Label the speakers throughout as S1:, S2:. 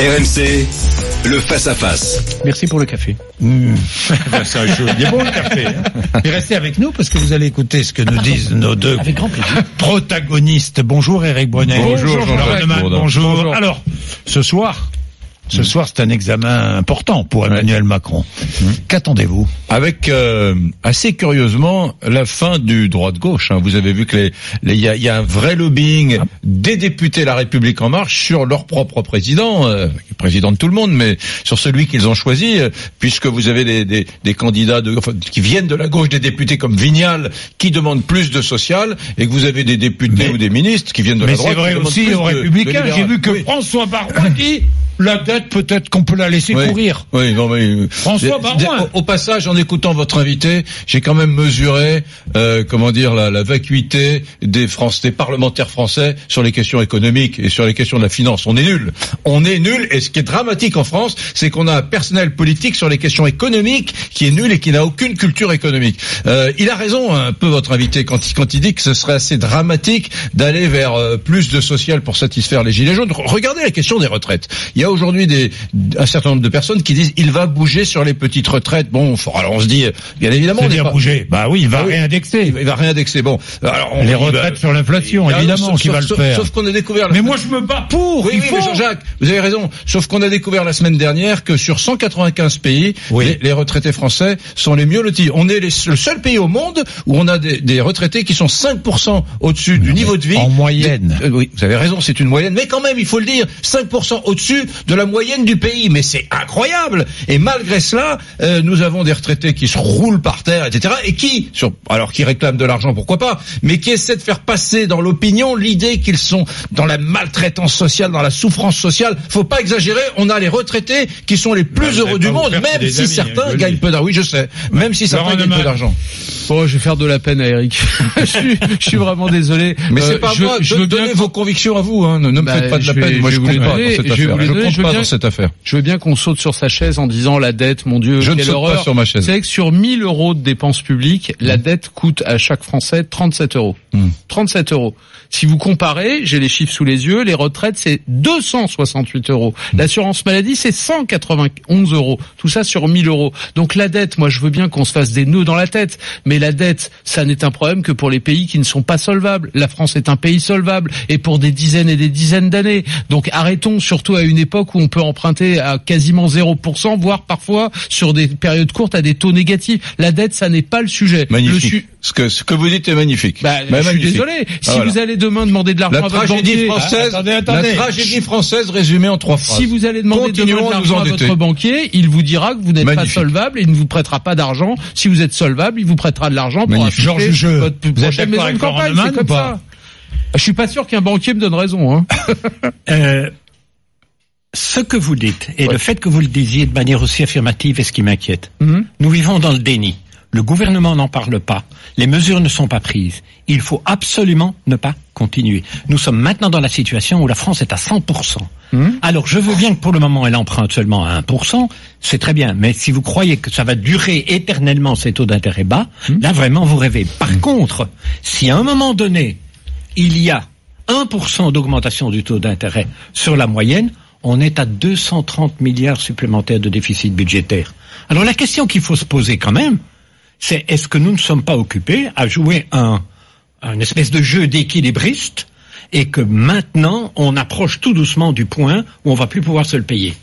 S1: RMC, le face-à-face.
S2: Merci pour le café.
S3: Mmh. ça, il est bon le café. Hein. Et restez avec nous parce que vous allez écouter ce que nous disent nos deux
S2: Avec grand plaisir.
S3: protagonistes. Bonjour Eric Brunet.
S4: Bonjour, Jean-Jacques Bourdin.
S3: Bonjour.
S4: Bonjour.
S3: Alors, ce soir, ce soir, c'est un examen important pour Emmanuel Macron. Qu'attendez-vous?
S4: Avec euh, assez curieusement la fin du droit de gauche. hein. Vous avez vu que les- les- il y, y a un vrai lobbying
S3: Ah.
S4: des députés La République en marche sur leur propre président, euh, président de tout le monde, mais sur celui qu'ils ont choisi, euh, puisque vous avez des, des, des candidats de, enfin, qui viennent de la gauche, des députés comme Vignal qui demandent plus de social, et que vous avez des députés
S3: Mais-
S4: ou des ministres qui viennent de
S3: Mais
S4: la droite.
S3: c'est vrai aussi aux Républicains. J'ai vu que
S4: Oui.
S3: François Baroin dit la dette peut-être qu'on peut la laisser
S4: Oui.
S3: courir.
S4: Oui, non, mais euh,
S3: François
S4: d- Au, au passage, en écoutant votre invité, j'ai quand même mesuré, euh, comment dire, la, la vacuité des Français, des parlementaires français sur les questions économiques et sur les questions de la finance. On est nul. On est nul. Et ce qui est dramatique en France, c'est qu'on a un personnel politique sur les questions économiques qui est nul et qui n'a aucune culture économique. Euh, il a raison un peu votre invité quand il, quand il dit que ce serait assez dramatique d'aller vers euh, plus de social pour satisfaire les gilets jaunes. Regardez la question des retraites. Il y a aujourd'hui des un certain nombre de personnes qui disent il va bouger sur les petites retraites. Bon, alors on se dit bien évidemment
S3: C'est-à-dire
S4: pas-
S3: bouger. Bah oui, il va
S4: Ah oui.
S3: réindexer.
S4: il va- il va réindexer. Bon, alors on
S3: Les
S4: dit,
S3: retraites
S4: bah,
S3: sur l'inflation, évidemment, qui va le
S4: sauf-
S3: faire.
S4: Sauf qu'on a découvert. la
S3: Mais
S4: semaine-
S3: moi, je me bats pour.
S4: oui,
S3: il
S4: oui,
S3: faut.
S4: Jean-Jacques, vous avez raison. Sauf qu'on a découvert la semaine dernière que sur 195 pays,
S3: Oui.
S4: les, les retraités français sont les mieux lotis. On est les- le seul pays au monde où on a des, des retraités qui sont 5% au-dessus du niveau de vie.
S3: en moyenne.
S4: Des- euh, oui, vous avez raison, c'est une moyenne. Mais quand même, il faut le dire, 5% au-dessus de la moyenne du pays. Mais c'est incroyable. Et malgré cela, euh, nous avons des retraités qui se roulent par terre, etc. Et qui, sur, alors qui réclament de l'argent, pourquoi pas, mais qui essaient de faire passer dans l'opinion l'idée qu'ils sont dans la maltraitance sociale, dans la souffrance sociale. Faut pas exagérer. On a les retraités qui sont les plus
S3: Bah,
S4: heureux du monde, même si
S3: amis, hein,
S4: certains gagnent peu d'argent. Oui, je sais. Même si certains gagnent peu d'argent.
S2: Bon, je vais faire de la peine à Eric. je, suis, je suis vraiment désolé.
S4: Mais
S2: Euh,
S4: c'est pas
S2: je,
S4: moi.
S2: je veux bien
S4: vos convictions à vous. Hein. Ne, ne me
S2: Bah,
S4: faites pas de la
S2: vais-
S4: peine. Moi,
S2: je vais
S4: compte pas dans cette affaire. Je compte pas
S2: bien-
S4: dans cette affaire.
S2: Je veux bien qu'on saute sur sa chaise en disant la dette, mon Dieu,
S4: Je ne
S2: quelle
S4: saute pas
S2: horreur.
S4: sur ma chaise.
S2: Savez que sur 1000 euros de dépenses publiques, la dette coûte à chaque Français 37 euros.
S4: Hmm.
S2: 37 euros. Si vous comparez, j'ai les chiffres sous les yeux, les retraites c'est 268 euros. L'assurance maladie c'est 191 euros. Tout ça sur 1000 euros. Donc la dette, moi je veux bien qu'on se fasse des nœuds dans la tête, mais la dette, ça n'est un problème que pour les pays qui ne sont pas solvables. La France est un pays solvable et pour des dizaines et des dizaines d'années. Donc arrêtons, surtout à une époque où on peut emprunter à quasiment 0%, voire parfois sur des périodes courtes à des taux négatifs. La dette, ça n'est pas le sujet. Le
S4: Magnifique.
S2: su-
S4: Ce que ce que vous dites est magnifique.
S2: bah,
S4: Bah,
S2: je suis
S4: magnifique.
S2: désolé. Si
S4: Ah, voilà.
S2: vous allez demain demander de l'argent
S4: La
S2: à votre
S4: tragédie
S2: banquier,
S4: française,
S3: Ah, attendez, attendez.
S4: la tragédie française résumée en trois phrases.
S2: si vous allez demander demain de l'argent à votre banquier, il vous dira que vous n'êtes pas solvable et il ne vous prêtera pas d'argent. Si vous êtes solvable, il vous prêtera de l'argent pour acheter votre
S3: vous
S2: prochaine maison de campagne. C'est comme ça. Je suis pas sûr qu'un banquier me donne raison. Hein.
S5: Euh, ce que vous dites et le fait que vous le disiez de manière aussi affirmative est ce qui m'inquiète.
S2: Mhm.
S5: Nous vivons dans le déni. Le gouvernement n'en parle pas. Les mesures ne sont pas prises. Il faut absolument ne pas continuer. Nous sommes maintenant dans la situation où la France est à 100%.
S2: Mhm.
S5: Alors je veux bien que pour le moment elle emprunte seulement à 1%, c'est très bien. Mais si vous croyez que ça va durer éternellement ces taux d'intérêt bas, là vraiment vous rêvez. Par contre, si à un moment donné il y a 1% d'augmentation du taux d'intérêt sur la moyenne, on est à 230 milliards supplémentaires de déficit budgétaire. Alors la question qu'il faut se poser quand même, c'est est-ce que nous ne sommes pas occupés à jouer un, un espèce de jeu d'équilibriste et que maintenant on approche tout doucement du point où on va plus pouvoir se le payer?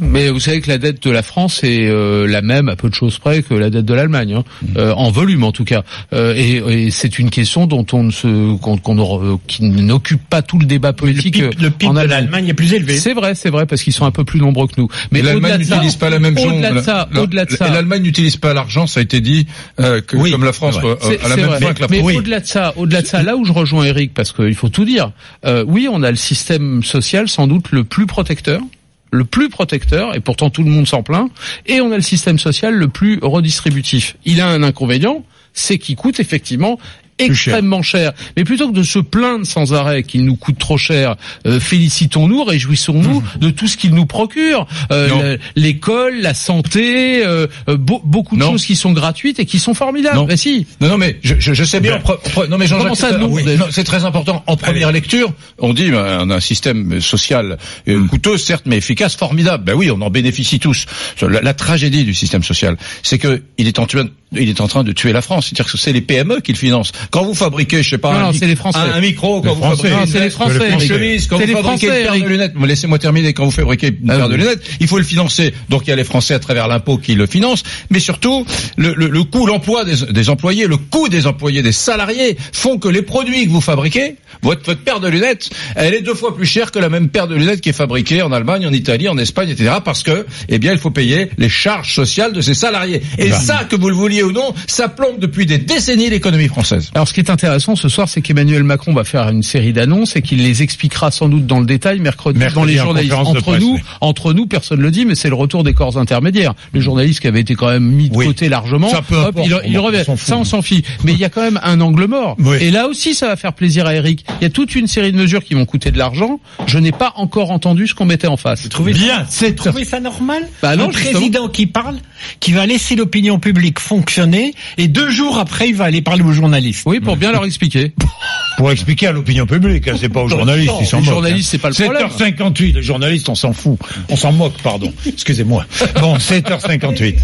S2: Mais vous savez que la dette de la France est euh, la même à peu de choses près que la dette de l'Allemagne, hein. Euh, en volume en tout cas. Euh, et et c'est une question dont on ne se, qu'on, qu'on euh, qui n'occupe pas tout le débat
S5: Le
S2: politique
S5: PIB,
S2: euh,
S5: le PIB
S2: en
S5: de
S2: Allemagne.
S5: l'Allemagne est plus élevé.
S2: C'est vrai, c'est vrai parce qu'ils sont un peu plus nombreux que nous.
S4: Mais l'Allemagne
S2: de
S4: n'utilise pas la même chose.
S2: Au-delà de ça,
S4: La-
S2: au-delà de ça.
S4: L'Allemagne n'utilise pas l'argent, ça a été dit, euh, que
S5: Oui,
S4: comme la France,
S5: c'est
S4: euh,
S2: C'est-
S4: à la même fin que la
S2: Mais
S4: France.
S2: au-delà de ça, au-delà de ça, là où je rejoins Eric, parce qu'il faut tout dire, euh, oui, on a le système social sans doute le plus protecteur, le plus protecteur, et pourtant tout le monde s'en plaint, et on a le système social le plus redistributif. Il a un inconvénient, c'est qu'il coûte effectivement extrêmement cher. Mais plutôt que de se plaindre sans arrêt qu'il nous coûte trop cher, euh, félicitons-nous, réjouissons-nous de tout ce qu'il nous procure. Euh, L'école, la santé, euh, euh, beau- beaucoup de
S4: Non.
S2: choses qui sont gratuites et qui sont formidables.
S4: Non.
S2: Mais si.
S4: Non, non, mais je, je, je sais bien.
S3: Ben,
S4: non, mais Jean-Jacques,
S2: comment ça,
S4: c'est- oui, très important. En première lecture, on dit ben, on a un système social euh,
S2: Hmm.
S4: coûteux, certes, mais efficace, formidable. Ben oui, on en bénéficie tous. La, la tragédie du système social, c'est que il est en train, il est en train de tuer la France. C'est-à-dire que c'est les PME qui le financent. Quand vous fabriquez, je sais pas,
S2: Non,
S4: un,
S2: non,
S4: mi-
S2: c'est les Français.
S4: un, un micro, quand
S3: Les
S4: vous
S3: Français.
S4: fabriquez
S2: Non,
S4: une
S2: c'est les Français,
S4: une chemise, quand vous
S2: les
S4: fabriquez
S2: Français,
S4: une paire de lunettes, vous laissez-moi terminer. Quand vous fabriquez une
S2: Ah
S4: paire
S2: oui.
S4: de lunettes, il faut le financer. Donc il y a les Français à travers l'impôt qui le financent, mais surtout le, le, le coût, l'emploi des, des employés, le coût des employés, des salariés font que les produits que vous fabriquez, votre, votre paire de lunettes, elle est deux fois plus chère que la même paire de lunettes qui est fabriquée en Allemagne, en Italie, en Espagne, etc. Parce que, eh bien, il faut payer les charges sociales de ces salariés. Et
S3: Bah.
S4: ça, que vous le vouliez ou non, ça plombe depuis des décennies l'économie française.
S2: Alors, ce qui est intéressant ce soir, c'est qu'Emmanuel Macron va faire une série d'annonces et qu'il les expliquera sans doute dans le détail mercredi,
S3: Mercredi
S2: dans les journalistes. Entre
S3: presse,
S2: nous,
S3: oui.
S2: entre nous, personne ne le dit, mais c'est le retour des corps intermédiaires. Les journalistes qui avaient été quand même mis de
S3: Oui.
S2: côté largement,
S3: Ça, peu
S2: hop,
S3: importe,
S2: il,
S3: on
S2: il
S3: s'en
S2: revient.
S3: fout.
S2: Ça, on s'en fiche. Mais il y a quand même un angle mort.
S3: Oui.
S2: Et là aussi, ça va faire plaisir à Eric. Il y a toute une série de mesures qui vont coûter de l'argent. Je n'ai pas encore entendu ce qu'on mettait en face.
S3: Bien, c'est
S5: Vous trouvez ça normal
S2: Bah non,
S5: Un
S2: justement.
S5: président qui parle, qui va laisser l'opinion publique fonctionner, et deux jours après, il va aller parler aux journalistes.
S2: Oui, pour bien leur expliquer.
S3: pour expliquer à l'opinion publique, hein, c'est pas aux journalistes, ils s'en
S2: les
S3: moquent.
S2: journalistes, c'est pas le problème.
S3: 7h58, les journalistes, on s'en fout. On s'en moque, pardon. Excusez-moi. Bon, 7h58.